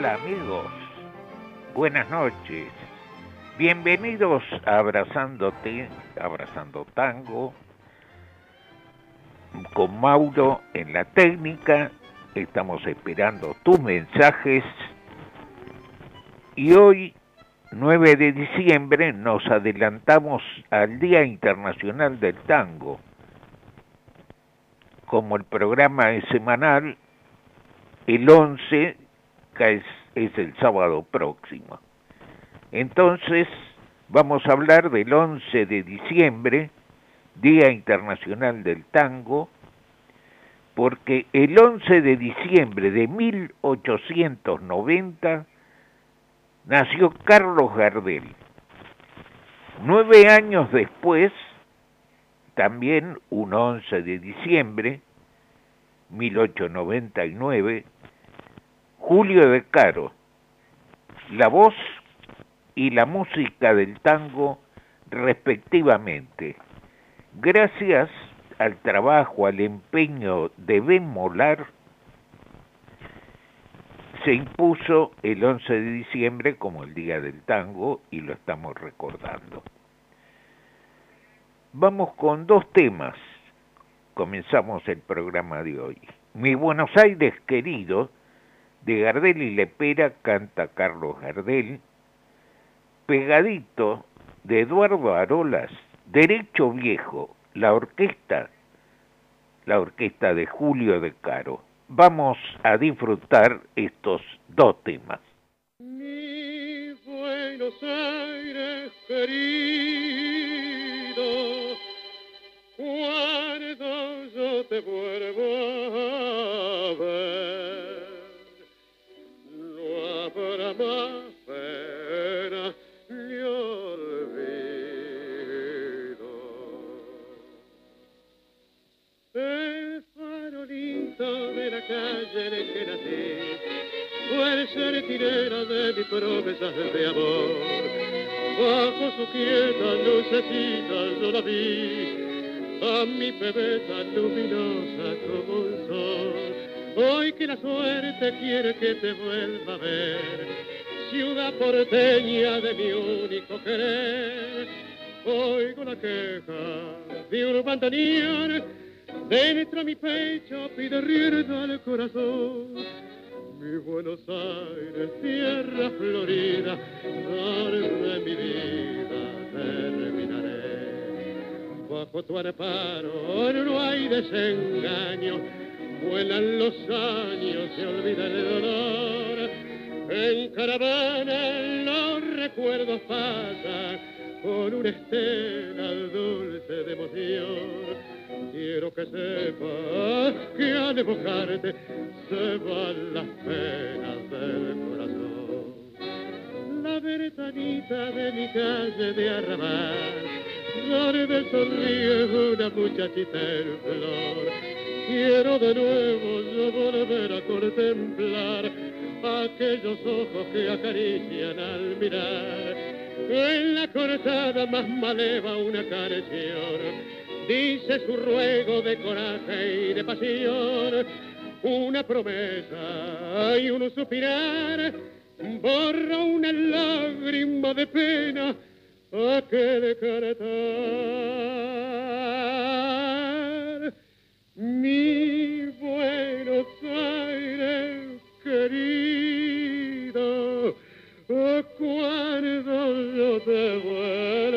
Hola amigos, buenas noches. Bienvenidos a Abrazándote, Abrazando Tango, con Mauro en la técnica. Estamos esperando tus mensajes. Y hoy, 9 de diciembre, nos adelantamos al Día Internacional del Tango. Como el programa es semanal, el 11 es, es el sábado próximo. Entonces, vamos a hablar del 11 de diciembre, Día Internacional del Tango, porque el 11 de diciembre de 1890 nació Carlos Gardel. Nueve años después, también un 11 de diciembre, 1899, Julio de Caro, la voz y la música del tango respectivamente. Gracias al trabajo, al empeño de Ben Molar, se impuso el 11 de diciembre como el Día del Tango y lo estamos recordando. Vamos con dos temas. Comenzamos el programa de hoy. Mi Buenos Aires querido, de Gardel y Lepera canta Carlos Gardel, pegadito de Eduardo Arolas, Derecho Viejo, la orquesta, la orquesta de Julio de Caro. Vamos a disfrutar estos dos temas. Sentinela de mis promesas de amor. Bajo su quieta lucecita yo la vi, a mi bebé tan luminosa como un sol. Hoy que la suerte quiere que te vuelva a ver, ciudad porteña de mi único querer. Oigo la queja de un bandoneón, dentro mi pecho pide rienda al corazón. Mi Buenos Aires, tierra florida, de mi vida terminaré. Bajo tu amparo no hay desengaño, vuelan los años, se olvida el dolor. En caravana los recuerdos pasan con una estela dulce de emoción. Quiero que sepas que al evocarte se van las penas del corazón. La ventanita de mi calle de arrabal, donde sonríe una muchachita en flor. Quiero de nuevo yo volver a contemplar aquellos ojos que acarician al mirar. En la cortada más maleva una canción dice su ruego de coraje y de pasión, una promesa y un suspirar, borra una lágrima de pena a que decretar. Mi Buenos Aires querido, cuando yo te vuelva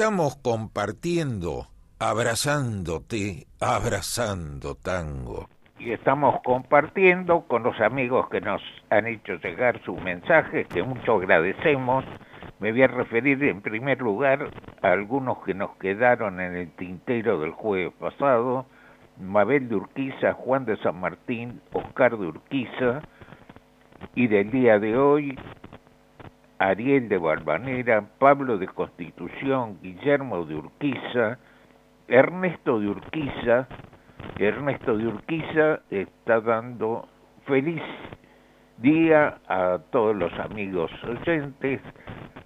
Estamos compartiendo, abrazándote, abrazando tango. Y estamos compartiendo con los amigos que nos han hecho llegar sus mensajes, que mucho agradecemos. Me voy a referir en primer lugar a algunos que nos quedaron en el tintero del jueves pasado. Mabel de Urquiza, Juan de San Martín, Oscar de Urquiza, y del día de hoy Ariel de Barbanera, Pablo de Constitución, Guillermo de Urquiza, Ernesto de Urquiza. Ernesto de Urquiza está dando feliz día a todos los amigos oyentes.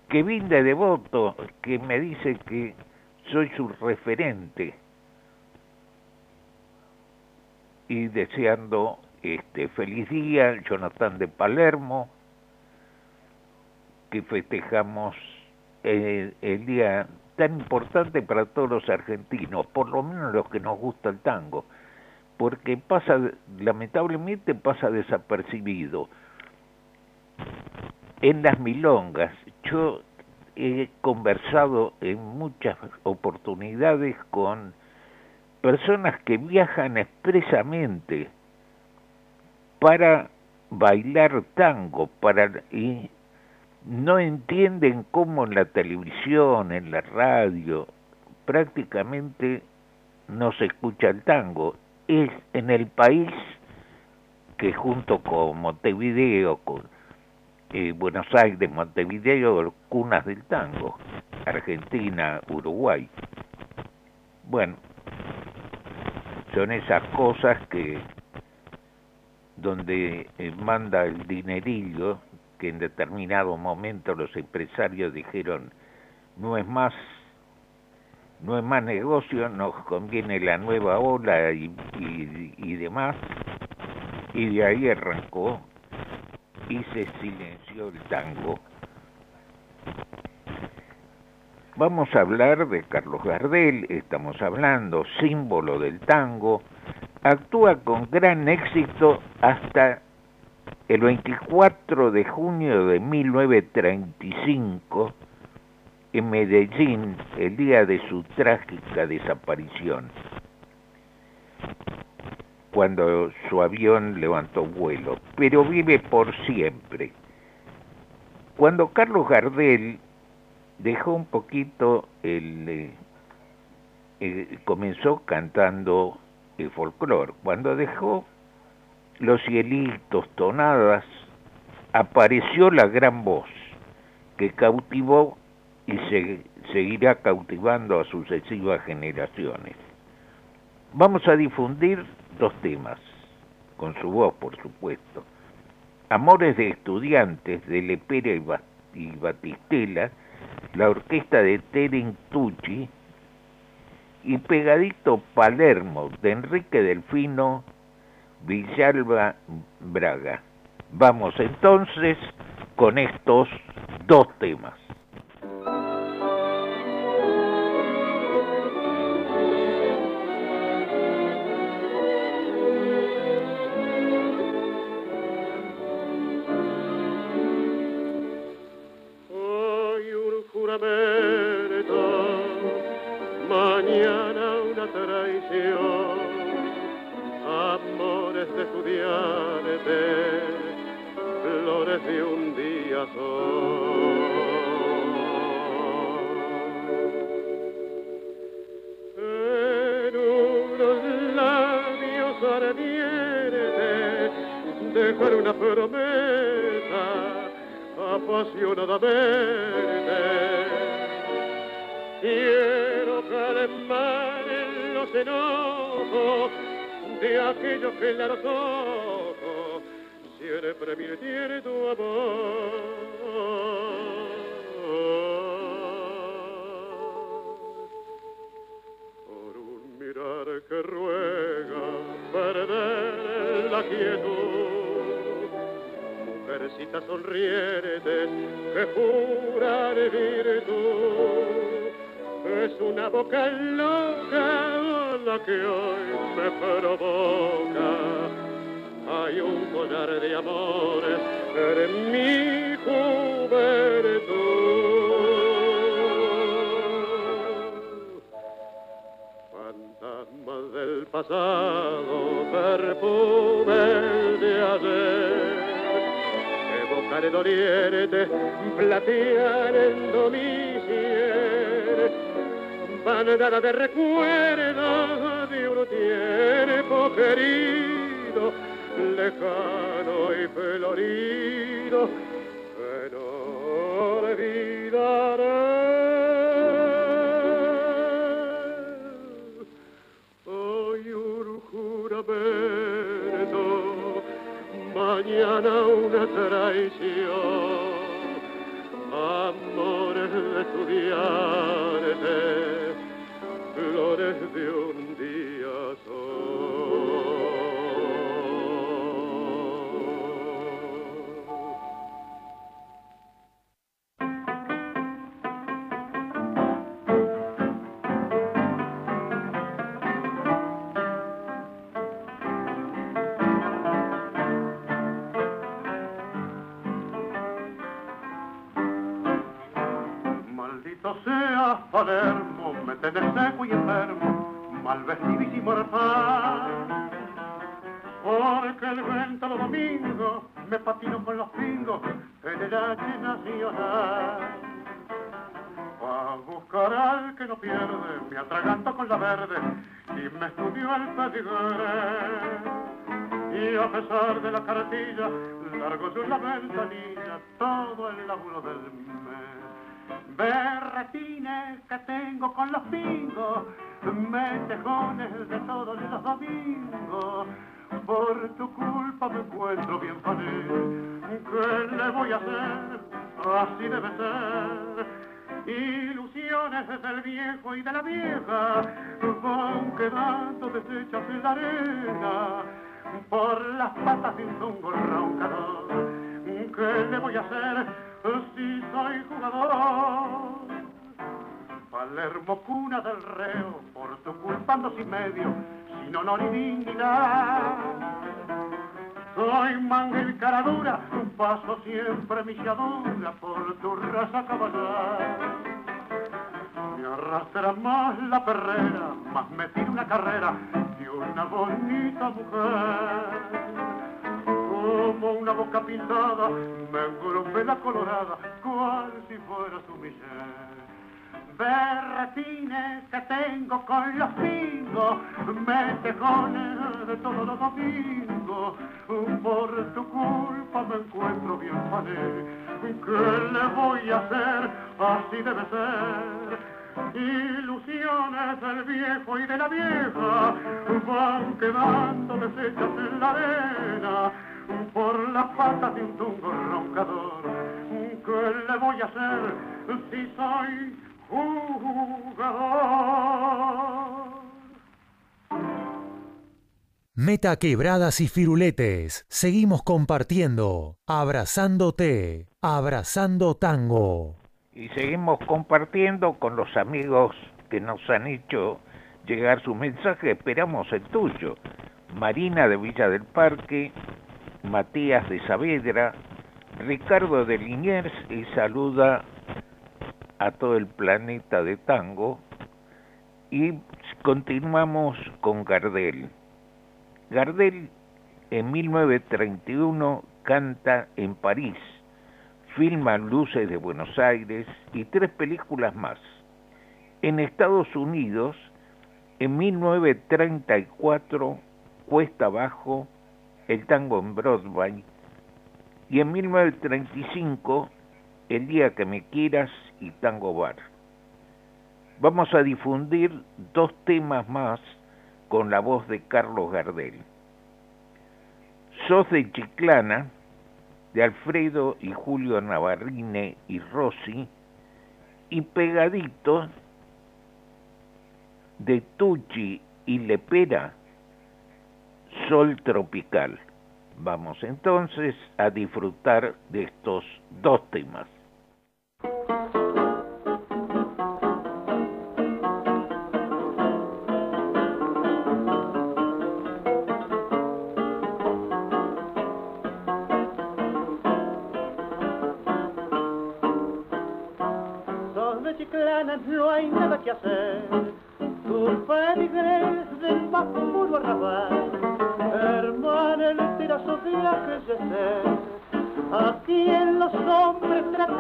Kevin de Devoto, que me dice que soy su referente. Y deseando este feliz día, Jonathan de Palermo, que festejamos el, el día tan importante para todos los argentinos, por lo menos los que nos gusta el tango, porque pasa, lamentablemente pasa desapercibido. En las milongas, yo he conversado en muchas oportunidades con personas que viajan expresamente para bailar tango, para y no entienden cómo en la televisión, en la radio, prácticamente no se escucha el tango. Es en el país que junto con Montevideo, con eh, Buenos Aires, Montevideo, cunas del tango, Argentina, Uruguay. Bueno, son esas cosas que donde eh, manda el dinerillo que en determinado momento los empresarios dijeron no es más no es más negocio, nos conviene la nueva ola y, y, y demás, y de ahí arrancó y se silenció el tango. Vamos a hablar de Carlos Gardel, estamos hablando, símbolo del tango, actúa con gran éxito hasta el 24 de junio de 1935 en Medellín, el día de su trágica desaparición, cuando su avión levantó vuelo, pero vive por siempre. Cuando Carlos Gardel dejó un poquito el... Eh, eh, comenzó cantando el folclore, cuando dejó los cielitos, tonadas, apareció la gran voz que cautivó y se, seguirá cautivando a sucesivas generaciones. Vamos a difundir dos temas, con su voz por supuesto. Amores de estudiantes de Lepera y Batistela, la orquesta de Teren Tucci y Pegadito Palermo de Enrique Delfino Villalba Braga. Vamos entonces con estos dos temas. Platear en domicier, bandada de recuerdos de un tiempo querido, lejano y florido, no olvidaré. mañana una traición, amores de estudiante, flores Porque el vento los domingos me patino con los pingos en el H nacional. A buscar al que no pierde, me atraganto con la verde y me estudio el pedigre. Y a pesar de la cartilla, largo yo la ventanilla, todo el laburo del mes berretines que tengo con los pingos, metejones de todos los domingos. Por tu culpa me encuentro bien feliz. ¿Qué le voy a hacer? Así debe ser. Ilusiones del viejo y de la vieja van quedando deshechas en la arena por las patas de un zungo roncador. ¿Qué le voy a hacer? Si soy jugador. Palermo cuna del reo, por tu culpa ando sin medio, sin honor ni dignidad. Soy manga y cara dura, paso siempre milladura por tu raza caballar. Me arrastra más la perrera, más me tira una carrera de una bonita mujer como una boca pintada, me la colorada, cual si fuera su miser. Berretines que tengo con los pingos, metejones de todos los domingos, por tu culpa me encuentro bien pané. ¿Qué le voy a hacer? Así debe ser. Ilusiones del viejo y de la vieja van quedando deshechas en la arena por las patas de un tungo roncador. ¿Qué le voy a hacer si soy jugador? Meta quebradas y firuletes. Seguimos compartiendo, abrazándote, abrazando tango. Y seguimos compartiendo con los amigos que nos han hecho llegar su mensaje. Esperamos el tuyo. Marina de Villa del Parque, Matías de Saavedra, Ricardo de Liniers y saluda a todo el planeta de tango y continuamos con Gardel. Gardel en 1931 canta en París, filma Luces de Buenos Aires y tres películas más. En Estados Unidos, en 1934, Cuesta Abajo, el tango en Broadway, y en 1935 El día que me quieras y Tango Bar. Vamos a difundir dos temas más con la voz de Carlos Gardel. Sos de Chiclana, de Alfredo y Julio Navarrine y Rossi, y Pegadito, de Tucci y Lepera, sol tropical. Vamos entonces a disfrutar de estos dos temas. No hay nada que hacer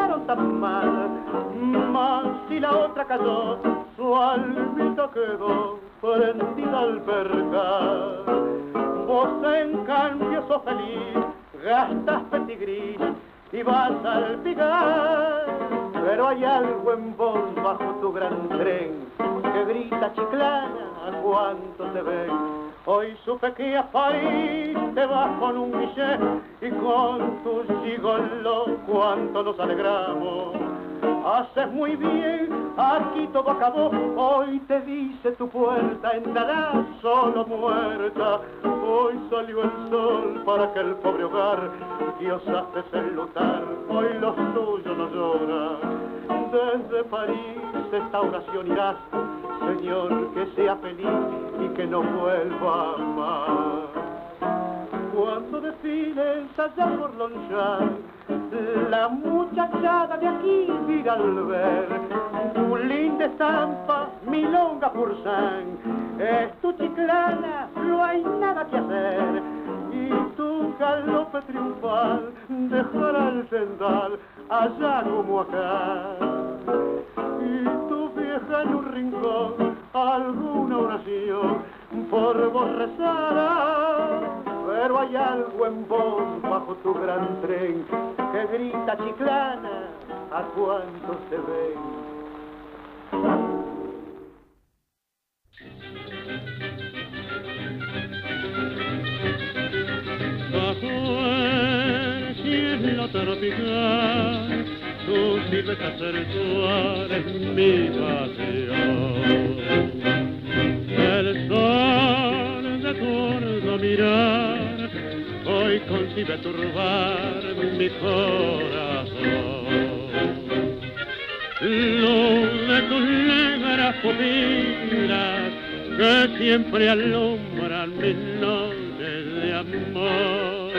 trataron tan mal, mas si la otra cayó, su almita quedó prendida al percal. Vos en cambio sos feliz, gastas petigris y vas al picar, pero hay algo en vos bajo tu gran tren que grita chiclana cuánto te ven Hoy supe que a París te vas con un billet y con tu gigolo cuánto nos alegramos. Haces muy bien, aquí todo acabó, hoy te dice tu puerta, entrarás solo muerta. Hoy salió el sol para que el pobre hogar que osaste enlutar, hoy los tuyos no lloran. Desde París esta oración irás Señor, que sea feliz y que no vuelva más. Cuando desfiles allá por Longchamp, la muchachada de aquí mira al ver tu linda estampa, milonga pursan, es tu chiclana, no hay nada que hacer. Y tu galope triunfal dejará el sendal allá como acá. Y tu vieja en un rincón alguna oración por vos rezará. Pero hay algo en vos bajo tu gran tren que grita chiclana a cuánto se ven. Bajo el cielo tropical, tu silueta sensual es mi pasión. El sol de tu mirar hoy concibe turbar mi corazón. Luz de tus negras pupilas que siempre alumbran mis noches de amor.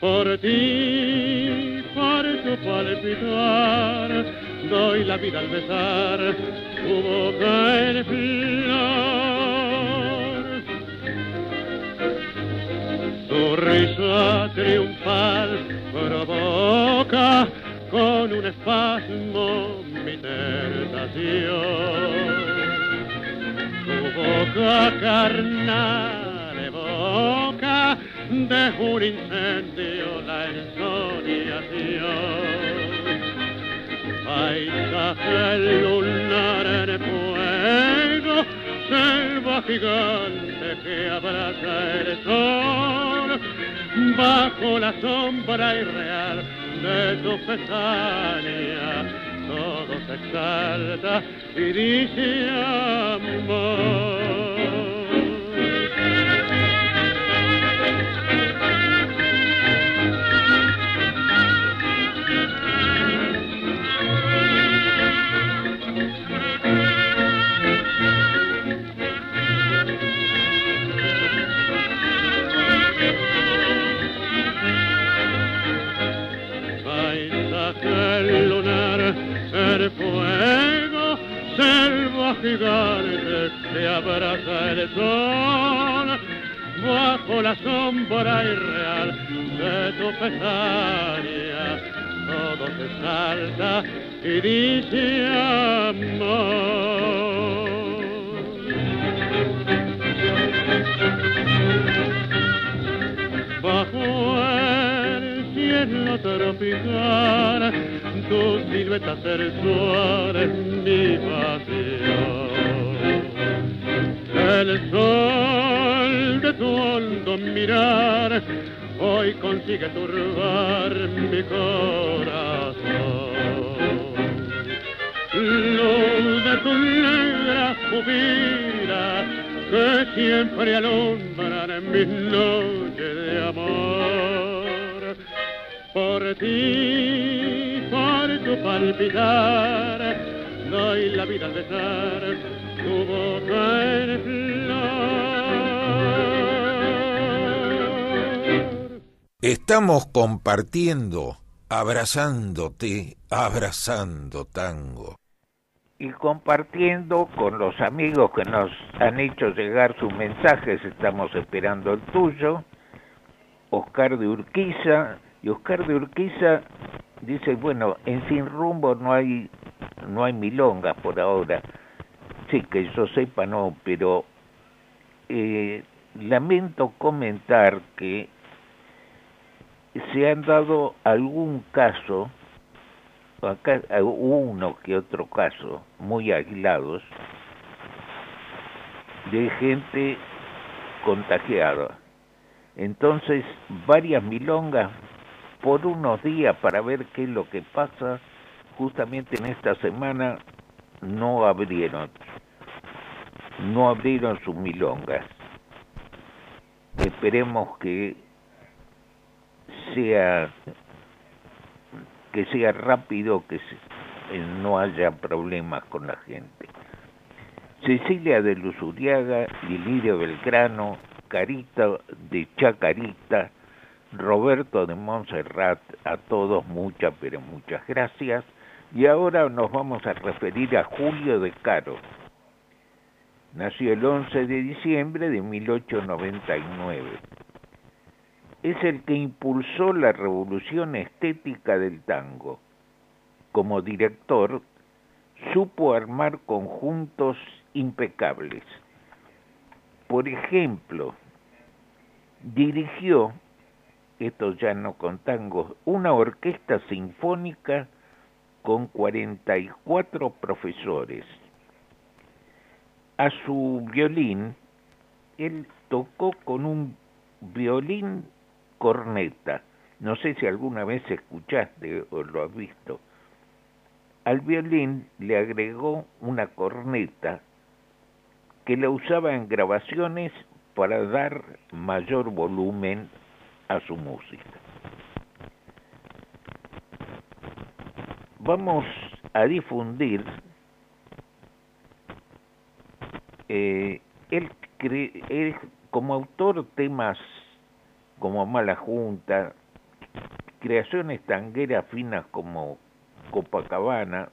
Por ti, tu palpitar, doy la vida al besar tu boca en flor. Tu risa triunfal provoca con un espasmo mi tentación. Tu boca carnal de un incendio la ensoñación. Paisaje lunar en fuego, selva gigante que abraza el sol, bajo la sombra irreal de tu pestaña, todo se exalta y dice amor. El fuego, selva gigante que abraza el sol, bajo la sombra irreal de tu pesadilla, todo se salta y dice amor. Bajo el cielo tropical, tu silueta sensual es mi pasión. El sol de tu hondo mirar hoy consigue turbar mi corazón. Luz de tu negra pupila que siempre alumbran mis noches de amor. Por ti, tu palpitar, doy la vida al besar tu boca en flor. Estamos compartiendo, abrazándote, abrazando tango. y compartiendo con los amigos que nos han hecho llegar sus mensajes, estamos esperando el tuyo, Oscar de Urquiza, y Oscar de Urquiza dice, bueno, en Sin Rumbo no hay, no hay milongas por ahora, sí, que yo sepa no, pero eh, lamento comentar que se han dado algún caso acá uno que otro caso muy aislados de gente contagiada. Entonces, varias milongas por unos días para ver qué es lo que pasa, justamente en esta semana no abrieron, no abrieron sus milongas. Esperemos que sea que sea rápido, que eh, no haya problemas con la gente. Cecilia de Luzuriaga, Lilirio Belgrano, Carita de Chacarita, Roberto de Montserrat, a todos muchas, pero muchas gracias. Y ahora nos vamos a referir a Julio de Caro. Nació el 11 de diciembre de 1899 es el que impulsó la revolución estética del tango. Como director, supo armar conjuntos impecables. Por ejemplo, dirigió, esto ya no con una orquesta sinfónica con 44 profesores. A su violín, él tocó con un violín corneta. No sé si alguna vez escuchaste o lo has visto. Al violín le agregó una corneta que la usaba en grabaciones para dar mayor volumen a su música. Vamos a difundir eh, él, él como autor temas como Mala Junta, creaciones tangueras finas como Copacabana,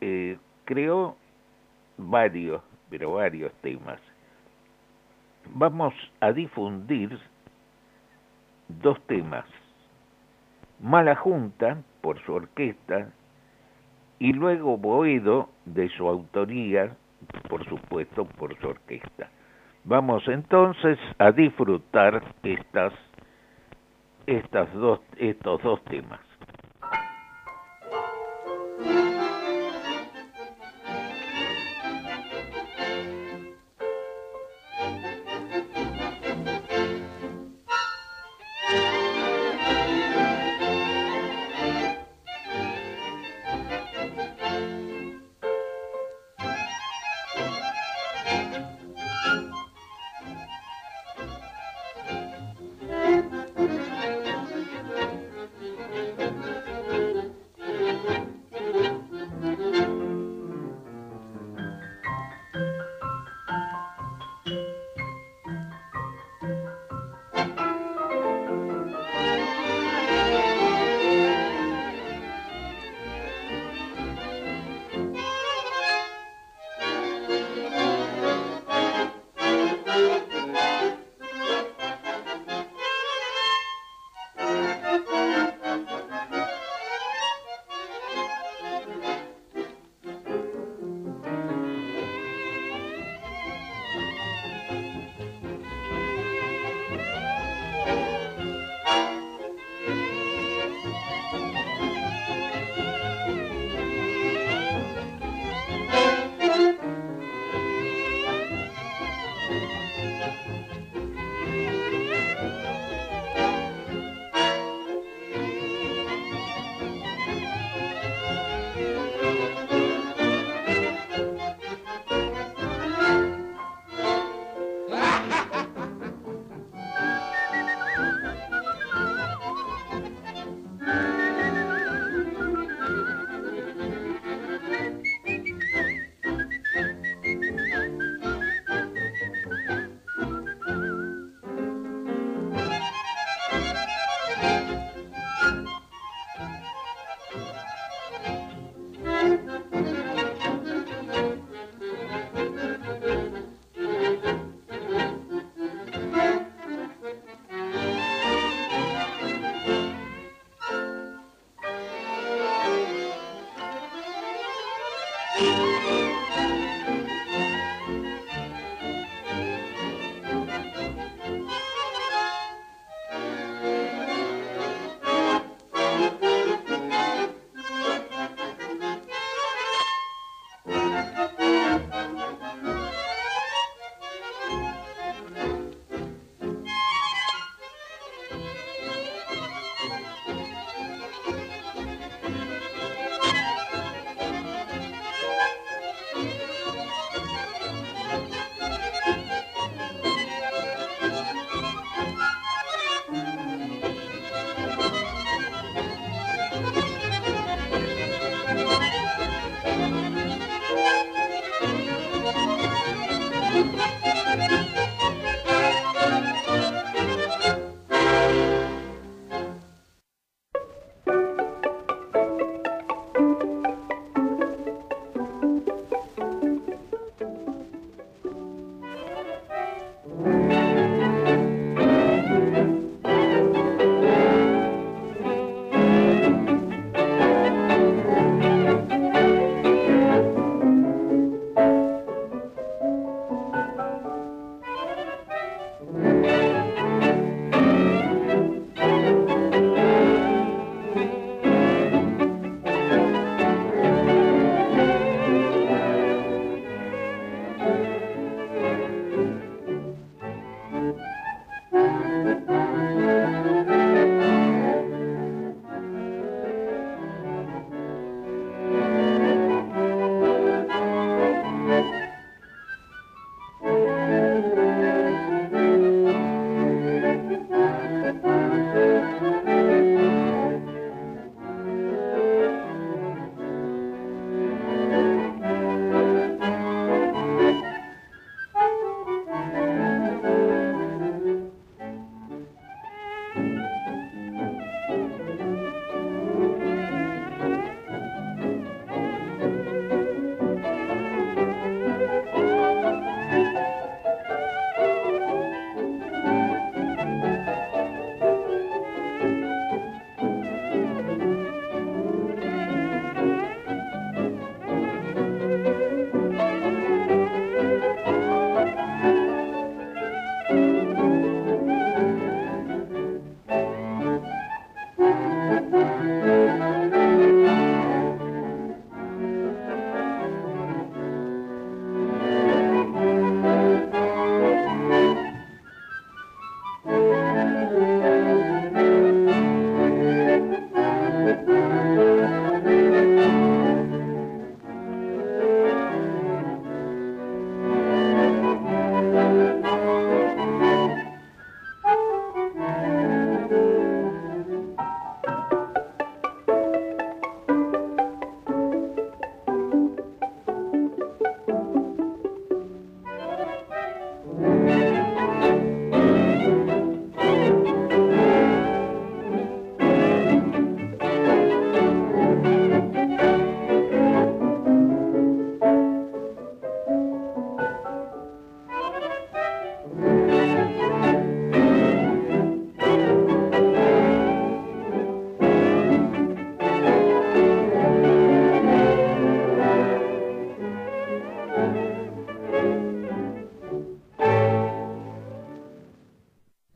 eh, creó varios, pero varios temas. Vamos a difundir dos temas. Mala Junta, por su orquesta, y luego Boedo, de su autoría, por supuesto, por su orquesta. Vamos entonces a disfrutar estas, estas dos, estos dos temas.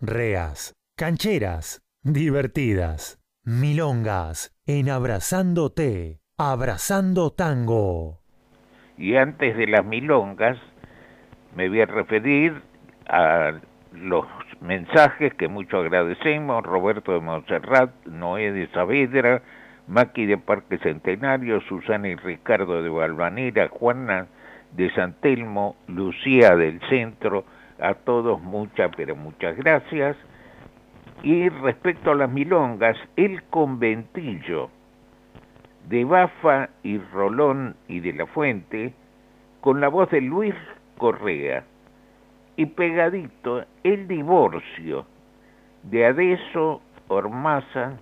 Rancheras, cancheras, divertidas. Milongas en Abrazándote, Abrazando Tango. Y antes de las milongas, me voy a referir a los mensajes que mucho agradecemos, Roberto de Montserrat, Noé de Saavedra, Maki de Parque Centenario, Susana y Ricardo de Balvanera, Juana de San Telmo, Lucía del Centro, a todos muchas, pero muchas gracias. Y respecto a las milongas, el conventillo de Bafa y Rolón y de la Fuente, con la voz de Luis Correa, y pegadito el divorcio de Adeso Ormaza,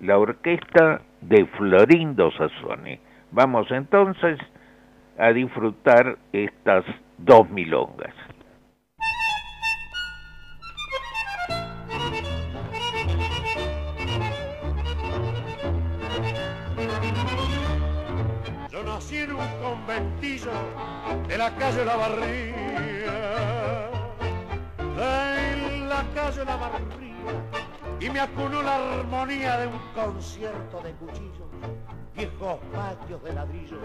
la orquesta de Florindo Sassone. Vamos entonces a disfrutar estas dos milongas. La calle La Barría, en la calle La Barría, y me acunó la armonía de un concierto de cuchillos, viejos patios de ladrillo,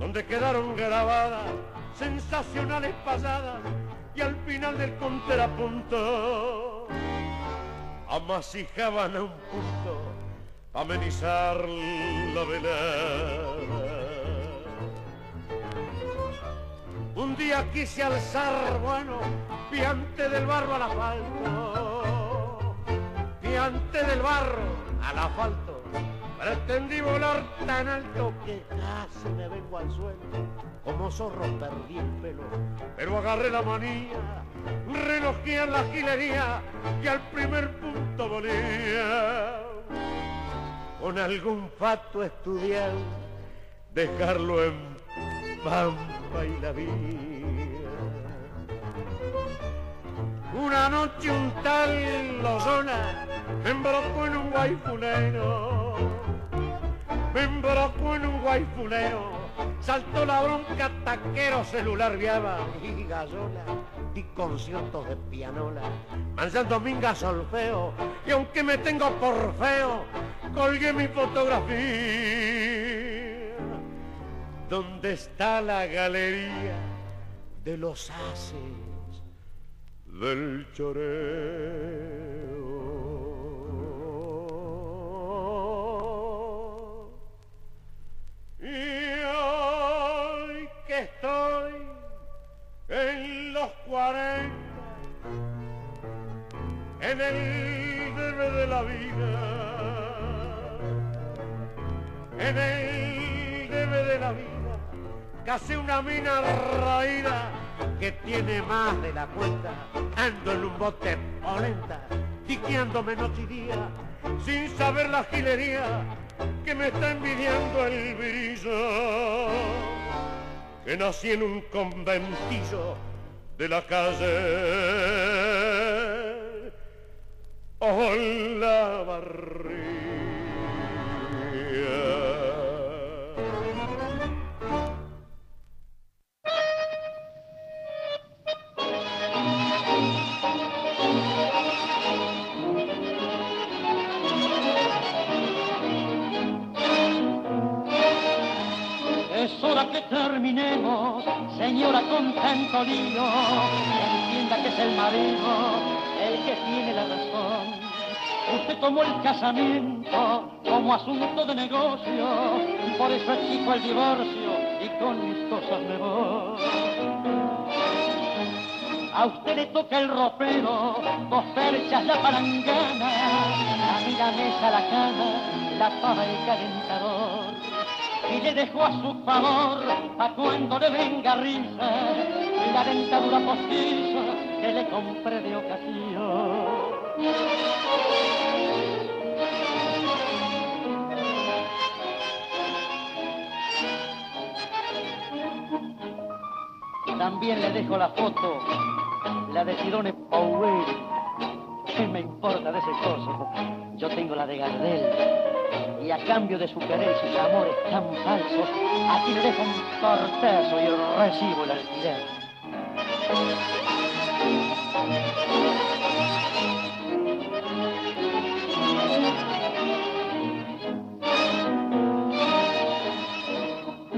donde quedaron grabadas sensacionales pasadas y al final del contrapunto amasijaban a un punto amenizar la velada. Un día quise alzar, bueno, piante del barro al asfalto, piante del barro al asfalto. Pretendí volar tan alto que casi me vengo al suelo, como zorro perdí el pelo, pero agarré la manía, relojé en la gilería y al primer punto volía. Con algún fato estudiado, dejarlo en pampa y la vida. Una noche un tal Lozona me embrocó en un guayfunero, me embrocó en un guayfunero, saltó la bronca, taquero, celular viaba y gallola, di conciertos de pianola, manzando minga solfeo, y aunque me tengo por feo, colgué mi fotografía donde está la galería de los haces del choreo. Y hoy que estoy en los cuarenta, en el debe de la vida, en el debe de la vida casi una mina raída que tiene más de la cuenta. Ando en un bote polenta, tiqueándome noche y día, sin saber la gilería que me está envidiando el brillo. Que nací en un conventillo de la calle. Hola, barriga. Señora con tanto lío, entienda que es el marido el que tiene la razón. Usted tomó el casamiento como asunto de negocio, por eso exijo el divorcio y con mis cosas me voy. A usted le toca el ropero, dos perchas la palangana, a mí la mesa, la cama, la pava el calentador y le dejó a su favor a cuando le venga risa la dentadura postiza que le compré de ocasión. También le dejo la foto, la de Tirone Powell sí me importa de ese coso. Yo tengo la de Gardel. Y a cambio de su querer y sus amores tan falsos, aquí le dejo un tortazo y recibo el alquiler.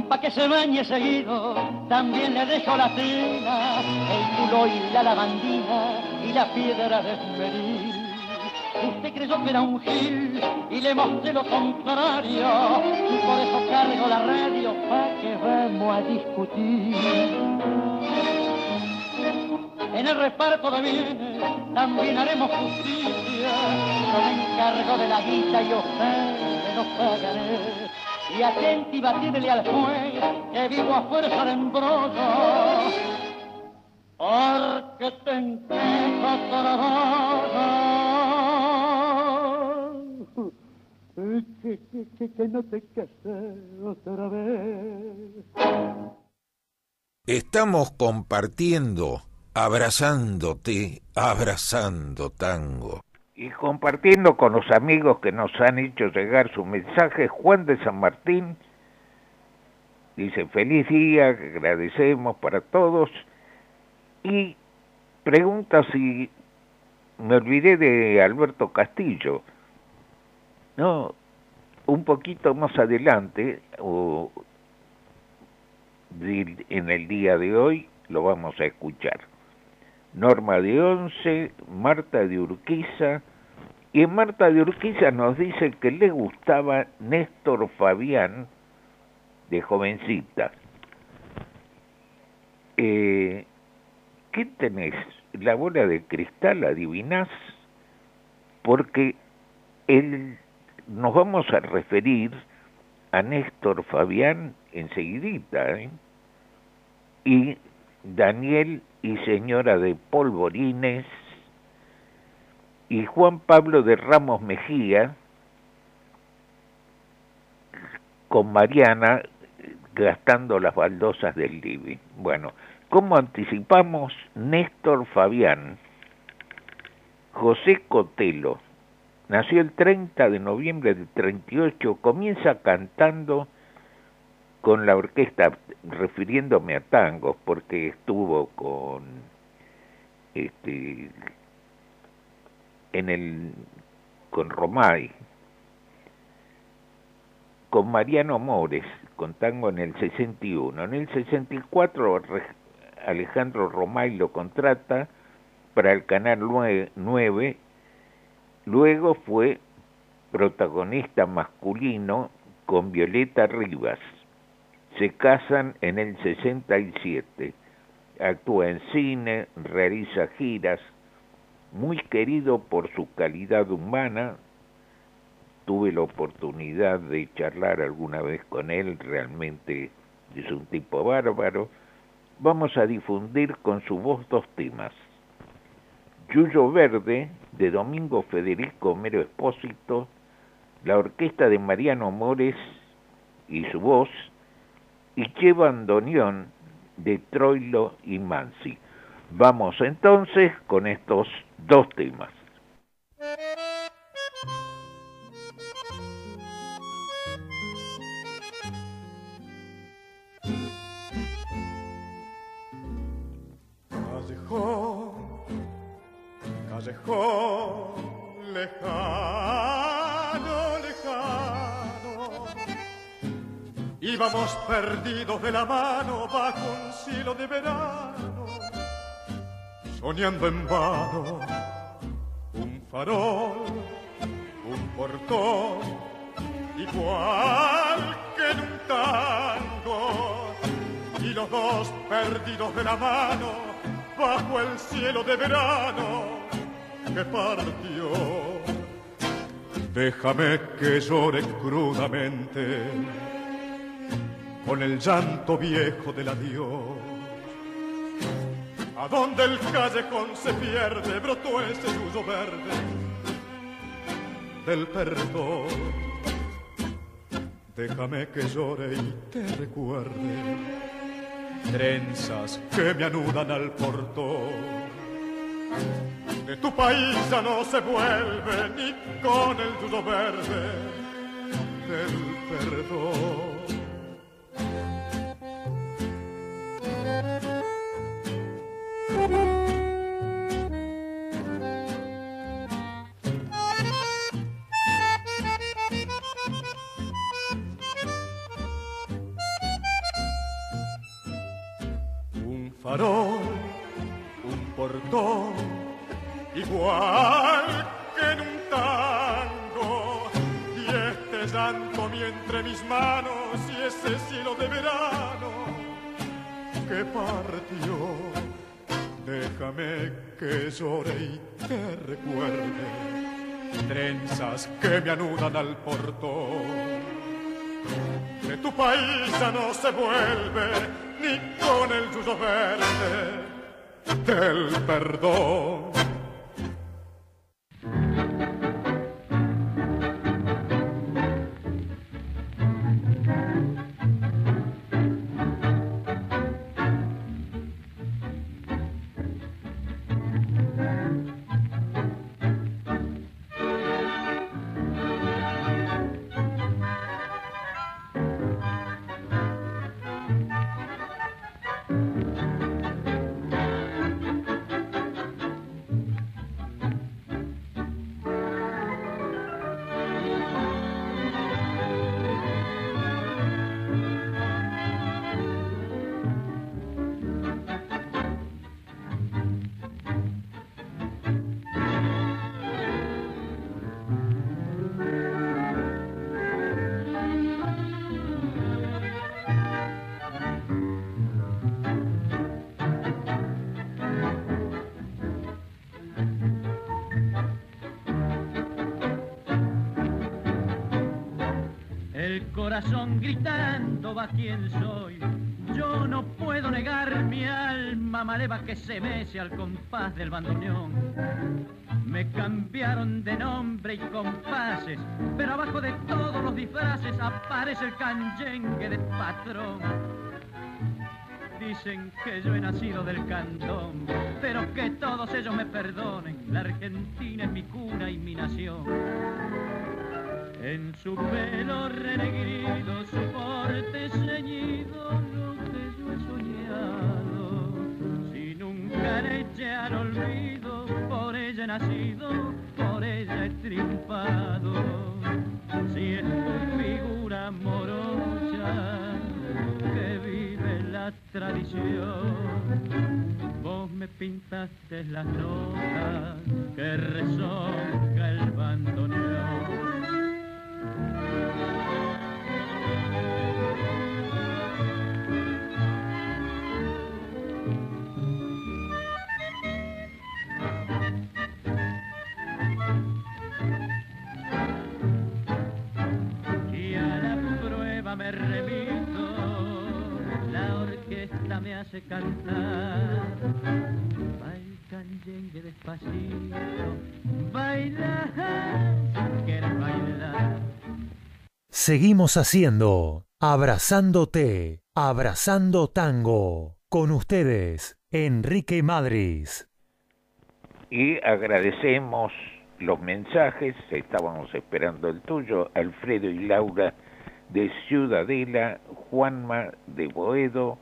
Pa' que se bañe seguido, también le dejo la tina, el culo y la lavandina y la piedra de esmeril. Usted creyó que era un gil y le mostré lo contrario, y por eso cargo la radio para que vamos a discutir. En el reparto de bienes también haremos justicia. Yo me encargo de la guita y ustedes nos pagaré. Y atenti batirle al juez que vivo a fuerza de embrollo. Porque te que, que, que, que no te cases otra vez. Estamos compartiendo, abrazándote, abrazando tango. Y compartiendo con los amigos que nos han hecho llegar su mensaje, Juan de San Martín dice feliz día, agradecemos para todos y pregunta si me olvidé de Alberto Castillo. No, un poquito más adelante, o en el día de hoy, lo vamos a escuchar. Norma de Once, Marta de Urquiza, y Marta de Urquiza nos dice que le gustaba Néstor Fabián de jovencita. Eh, ¿Qué tenés? La bola de cristal, adivinás, porque el nos vamos a referir a Néstor Fabián enseguidita, ¿eh? y Daniel y señora de Polvorines, y Juan Pablo de Ramos Mejía, con Mariana gastando las baldosas del living. Bueno, como anticipamos, Néstor Fabián, José Cotelo, Nació el 30 de noviembre del 38, comienza cantando con la orquesta, refiriéndome a tangos, porque estuvo con este en el con Romay, con Mariano Mores, con tango en el 61. En el 64 Alejandro Romay lo contrata para el canal 9 Luego fue protagonista masculino con Violeta Rivas. Se casan en el 67. Actúa en cine, realiza giras. Muy querido por su calidad humana. Tuve la oportunidad de charlar alguna vez con él. Realmente es un tipo bárbaro. Vamos a difundir con su voz dos temas. Yuyo Verde, de Domingo Federico Mero Espósito, la orquesta de Mariano Mores y su voz, y Che Bandoneón de Troilo y Mansi. Vamos entonces con estos dos temas. Lejano, lejano. Íbamos perdidos de la mano bajo un cielo de verano, soñando en vano un farol, un portón, igual que en un tango, y los dos perdidos de la mano bajo el cielo de verano que partió. Déjame que llore crudamente con el llanto viejo del adiós. A donde el callejón se pierde, brotó ese yuyo verde del perdón. Déjame que llore y te recuerde trenzas que me anudan al portón de tu país ya no se vuelve ni con el yuyo verde del perdón. Que tu país no se vuelve ni con el yuyo verde del perdón. Gritando va quien soy. Yo no puedo negar mi alma maleva que se mece al compás del bandoneón. Me cambiaron de nombre y compases, pero abajo de todos los disfraces aparece el canyengue del patrón. Dicen que yo he nacido del cantón, pero que todos ellos me perdonen. La Argentina es mi cuna y mi nación. En su pelo renegrido, su porte ceñido, lo que yo he soñado. Si nunca le eché al olvido, por ella he nacido, por ella he triunfado. Si es tu figura morocha que vive la tradición, vos me pintaste las notas que rezonga el bandoneón. Hace cantar. Baila canyengue despacito, baila, si quieres bailar. Seguimos haciendo Abrazándote, Abrazando Tango. Con ustedes, Enrique Madris. y agradecemos los mensajes, estábamos esperando el tuyo, Alfredo y Laura de Ciudadela, Juanma de Boedo,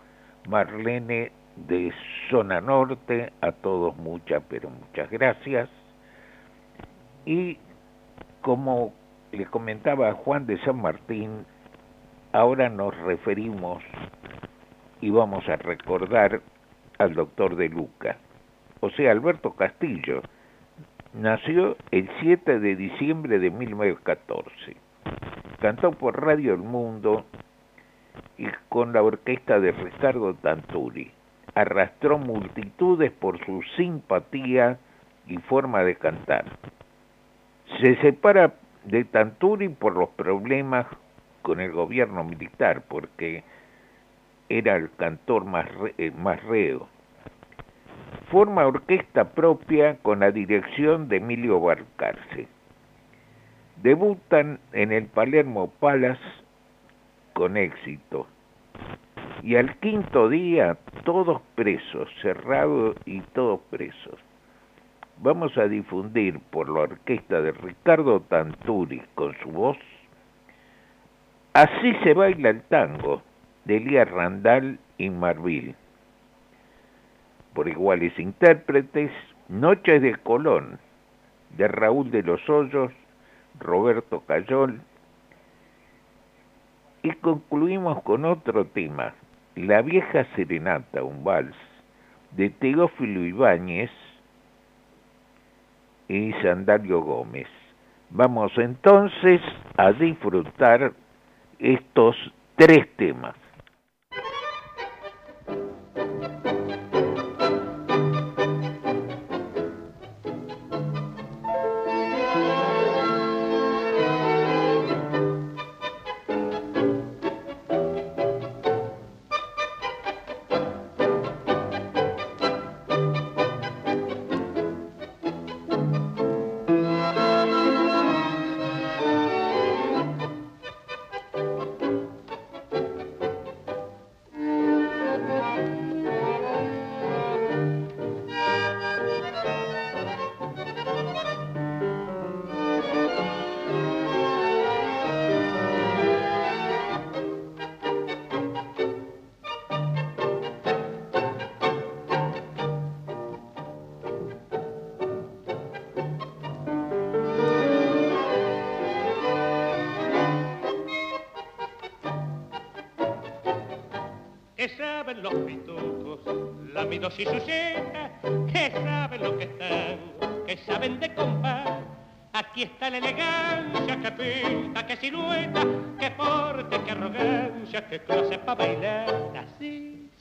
Marlene de Zona Norte, a todos muchas, pero muchas gracias. Y como le comentaba Juan de San Martín, ahora nos referimos y vamos a recordar al doctor de Luca, o sea, Alberto Castillo, nació el 7 de diciembre de 1914. Cantó por Radio El Mundo y con la orquesta de Ricardo Tanturi. Arrastró multitudes por su simpatía y forma de cantar. Se separa de Tanturi por los problemas con el gobierno militar, porque era el cantor más, eh, más reo forma orquesta propia con la dirección de Emilio Barcarce. Debutan en el Palermo Palace con éxito. Y al quinto día, todos presos, cerrados y todos presos. Vamos a difundir por la orquesta de Ricardo Tanturi con su voz Así se baila el tango de Elías Randall y Marvil por iguales intérpretes, Noches de Colón, de Raúl de los Hoyos, Roberto Cayol, y concluimos con otro tema, La vieja serenata, un vals, de Teófilo Ibáñez y Sandalio Gómez. Vamos entonces a disfrutar estos tres temas.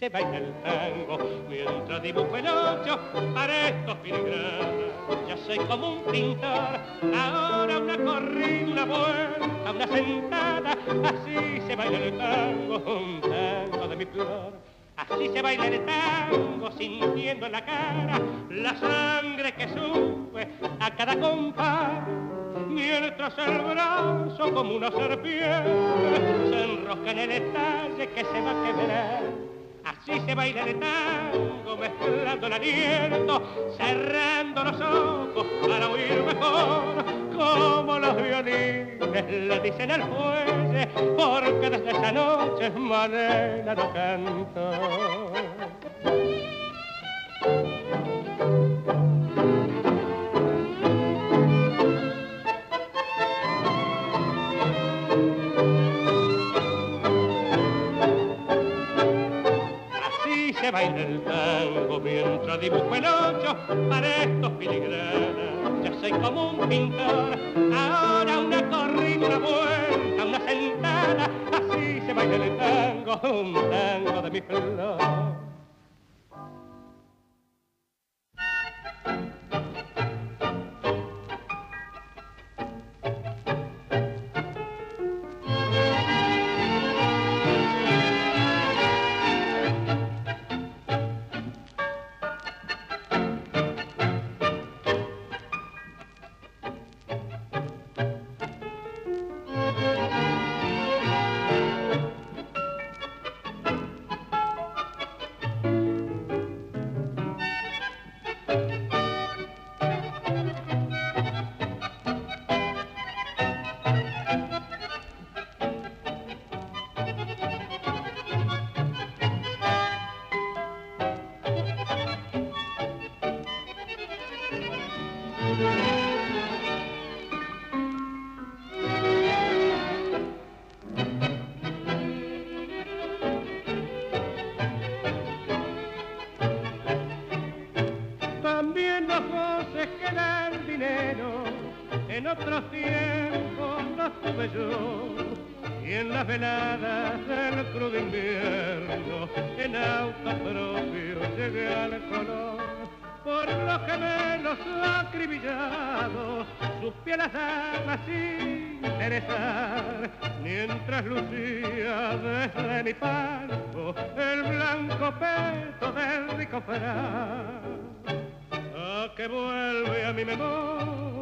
Se baila el tango, mientras dibujo el ocho para estos filigranas. Ya soy como un pintor, ahora una corrida, una vuelta, una sentada. Así se baila el tango, un tango de mi flor Así se baila el tango sintiendo en la cara la sangre que sube a cada compás. Mientras el brazo como una serpiente se enrosca en el estalle que se va a quebrar. Así se baila el tango mezclando el aliento, cerrando los ojos para oír mejor como los violines le dicen al fuelle, porque desde esa noche manera no canto. Así se baila el tango mientras dibujo el ocho para estos filigranas yo soy como un pintor. Ahora una corrida, una vuelta, una sentada, así se baila el tango, un tango de mi flor. En otros tiempos no estuve yo, y en las veladas del crudo invierno, en auto propio llegué al color. Por los gemelos acribillados, sus pieles damas sin interesar, mientras lucía desde mi palco el blanco peto del rico feral. A ah, que vuelve a mi memoria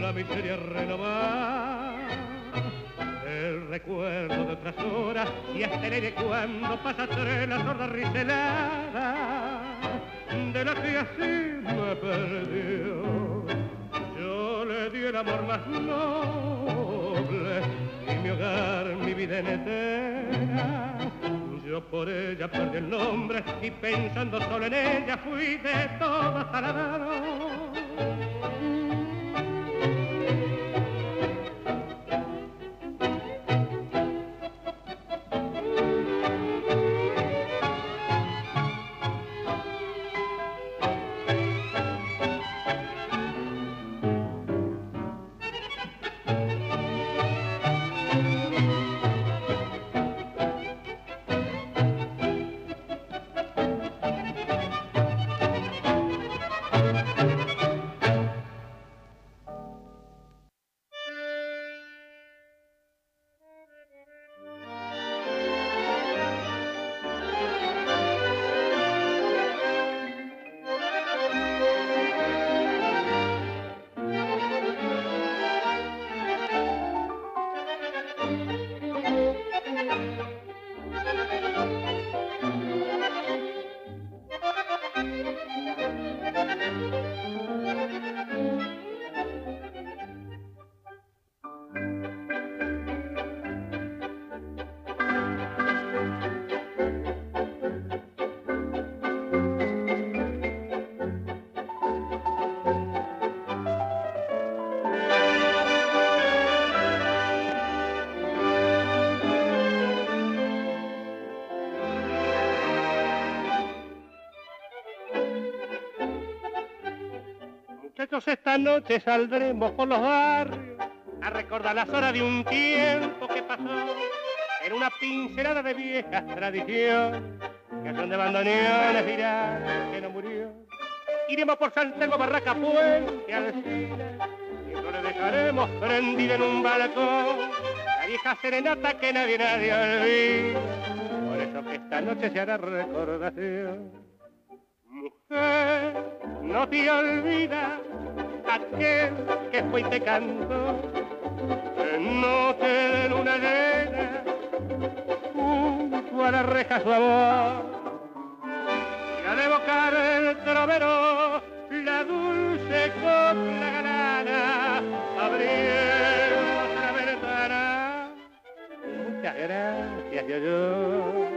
la miseria renovada el recuerdo de otras horas y hasta el cuando pasa tres la sorda riselada de la que así me perdió. Yo le di el amor más noble y mi hogar, mi vida en entera. Yo por ella perdí el nombre y pensando solo en ella fui de todas a la mano Muchachos, esta noche saldremos por los barrios a recordar las horas de un tiempo que pasó en una pincelada de viejas tradiciones que son de bandoneones dirán que no murió. Iremos por Santiago, Barraca, Puente, Alcina y no le dejaremos prendida en un balcón la vieja serenata que nadie, nadie olvida. Por eso que esta noche se hará recordación. Mujer, no te olvidas aquel que fue te cantó. En noche de luna llena junto a la reja su amor y al evocar el trovero la dulce copla galana abriendo la ventana. Muchas gracias yo yo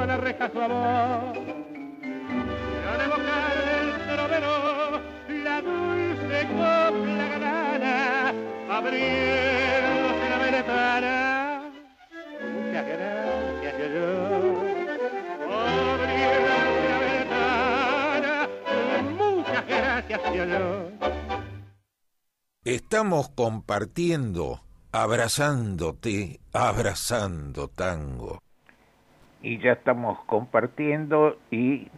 a la reja su amor. Y al evocar el trovero la dulce copla galana abriéndose la ventana. Muchas gracias yo yo abriéndose la ventana. Muchas gracias yo yo Estamos compartiendo, abrazándote, abrazando tango. Y ya estamos compartiendo y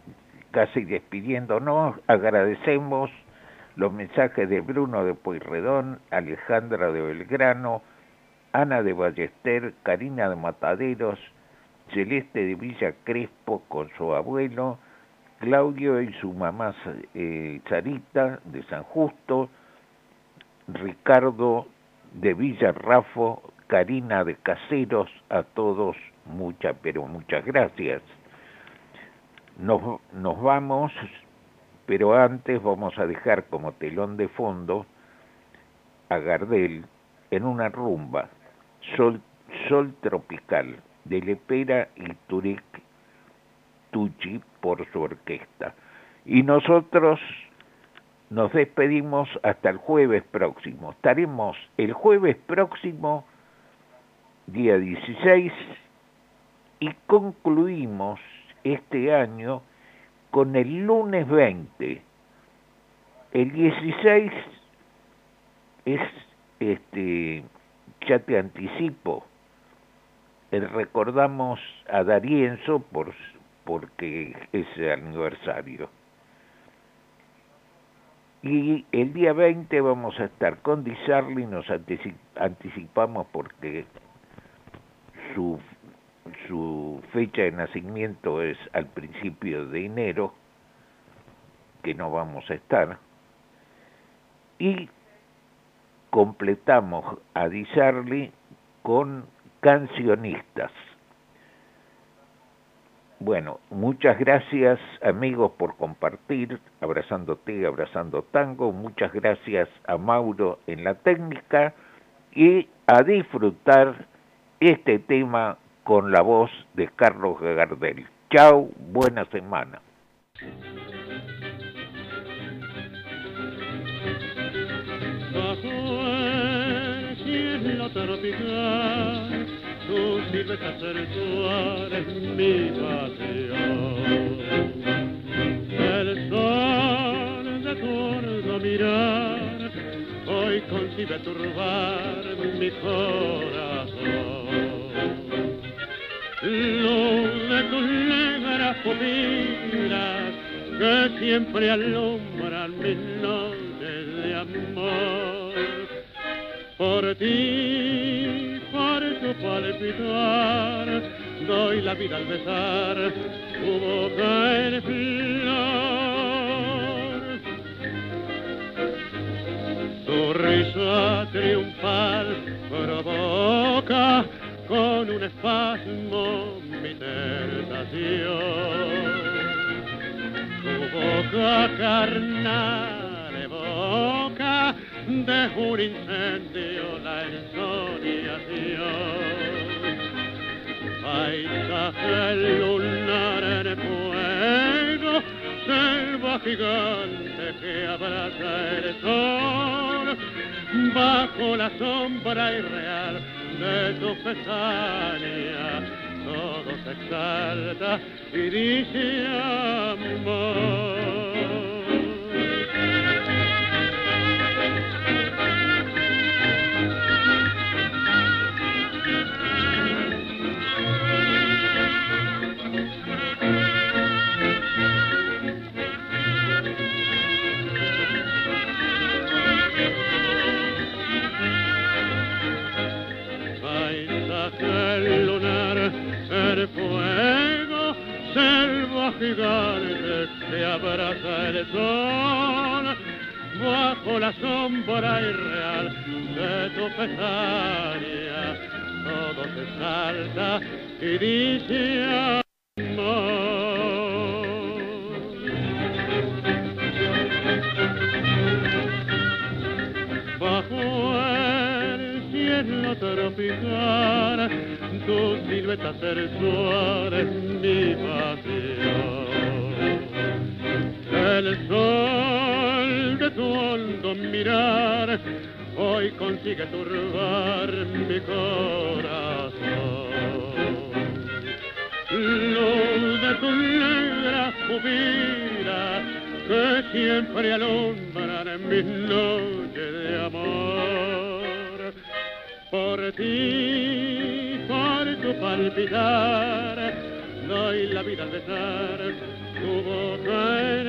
casi despidiéndonos. Agradecemos los mensajes de Bruno de Pueyrredón, Alejandra de Belgrano, Ana de Ballester, Karina de Mataderos, Celeste de Villa Crespo con su abuelo, Claudio y su mamá eh, Sarita de San Justo, Ricardo de Villarrafo, Karina de Caseros, a todos muchas, pero muchas gracias. Nos, nos vamos, pero antes vamos a dejar como telón de fondo a Gardel en una rumba, Sol, Sol Tropical, de Lepera y Turek Tucci por su orquesta. Y nosotros nos despedimos hasta el jueves próximo. Estaremos el jueves próximo, día 16, y concluimos este año con el lunes 20. El 16 es, este, ya te anticipo, eh, recordamos a Darienzo por, porque es el aniversario. Y el día 20 vamos a estar con Di Sarli, nos anticip anticipamos porque su, su fecha de nacimiento es al principio de enero, que no vamos a estar. Y completamos a Di con cancionistas. Bueno, muchas gracias amigos por compartir, abrazándote, abrazando tango, muchas gracias a Mauro en la técnica y a disfrutar este tema con la voz de Carlos Gardel. Chao, buena semana. Cielo tropical, tu silvestre acentuar en mi pasión. El sol de tu mirar, hoy concibe turbar mi corazón. Luz de tus negras pupilas, que siempre alumbran mis noches de amor. Por ti, por tu palpitar, doy la vida al besar tu boca en flor. Tu risa triunfal provoca con un espasmo mi tentación. Tu boca carnal evoca de un incendio la ensoñación. Paisaje lunar en fuego, selva gigante que abraza el sol, bajo la sombra irreal de tu pestaña, todo se exalta y dice amor. El fuego, selva gigante que abraza el sol, bajo la sombra irreal de tu pesadilla, todo se salta y dice amor. cielo tropical, tu silueta sensual es mi pasión. El sol de tu hondo mirar hoy consigue turbar mi corazón. Luz de tu negra pupila que siempre alumbran mis noches de amor por ti, por tu palpitar, doy la vida al besar tu boca en